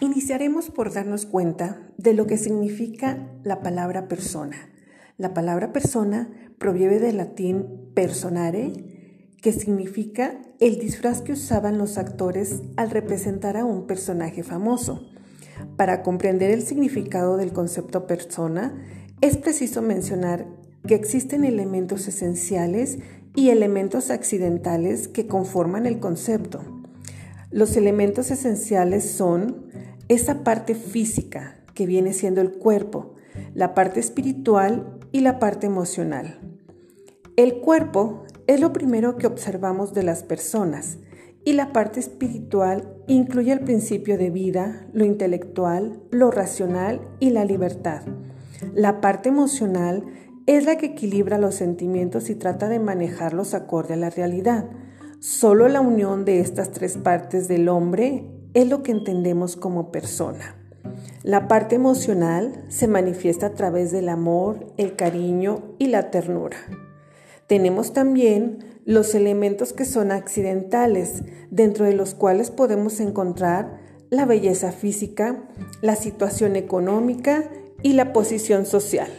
Iniciaremos por darnos cuenta de lo que significa la palabra persona. La palabra persona proviene del latín personare, que significa el disfraz que usaban los actores al representar a un personaje famoso. Para comprender el significado del concepto persona, es preciso mencionar que existen elementos esenciales y elementos accidentales que conforman el concepto. Los elementos esenciales son esa parte física que viene siendo el cuerpo, la parte espiritual y la parte emocional. El cuerpo es lo primero que observamos de las personas y la parte espiritual incluye el principio de vida, lo intelectual, lo racional y la libertad. La parte emocional es la que equilibra los sentimientos y trata de manejarlos acorde a la realidad. Solo la unión de estas tres partes del hombre es lo que entendemos como persona. La parte emocional se manifiesta a través del amor, el cariño y la ternura. Tenemos también los elementos que son accidentales, dentro de los cuales podemos encontrar la belleza física, la situación económica y la posición social.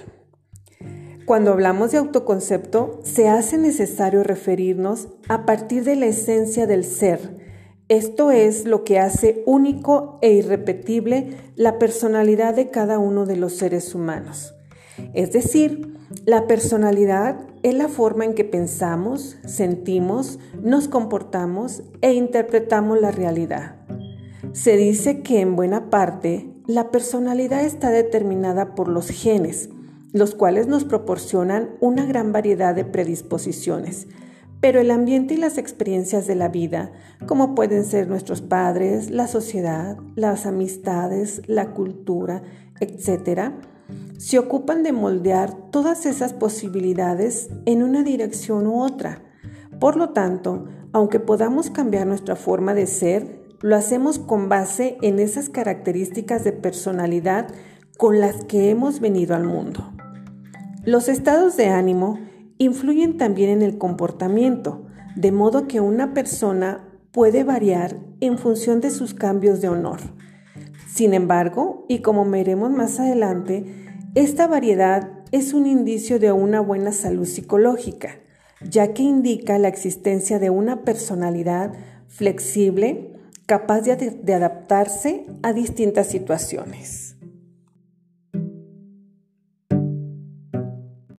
Cuando hablamos de autoconcepto, se hace necesario referirnos a partir de la esencia del ser. Esto es lo que hace único e irrepetible la personalidad de cada uno de los seres humanos. Es decir, la personalidad es la forma en que pensamos, sentimos, nos comportamos e interpretamos la realidad. Se dice que en buena parte la personalidad está determinada por los genes, los cuales nos proporcionan una gran variedad de predisposiciones. Pero el ambiente y las experiencias de la vida, como pueden ser nuestros padres, la sociedad, las amistades, la cultura, etc., se ocupan de moldear todas esas posibilidades en una dirección u otra. Por lo tanto, aunque podamos cambiar nuestra forma de ser, lo hacemos con base en esas características de personalidad con las que hemos venido al mundo. Los estados de ánimo influyen también en el comportamiento, de modo que una persona puede variar en función de sus cambios de honor. Sin embargo, y como veremos más adelante, esta variedad es un indicio de una buena salud psicológica, ya que indica la existencia de una personalidad flexible, capaz de, adaptarse a distintas situaciones.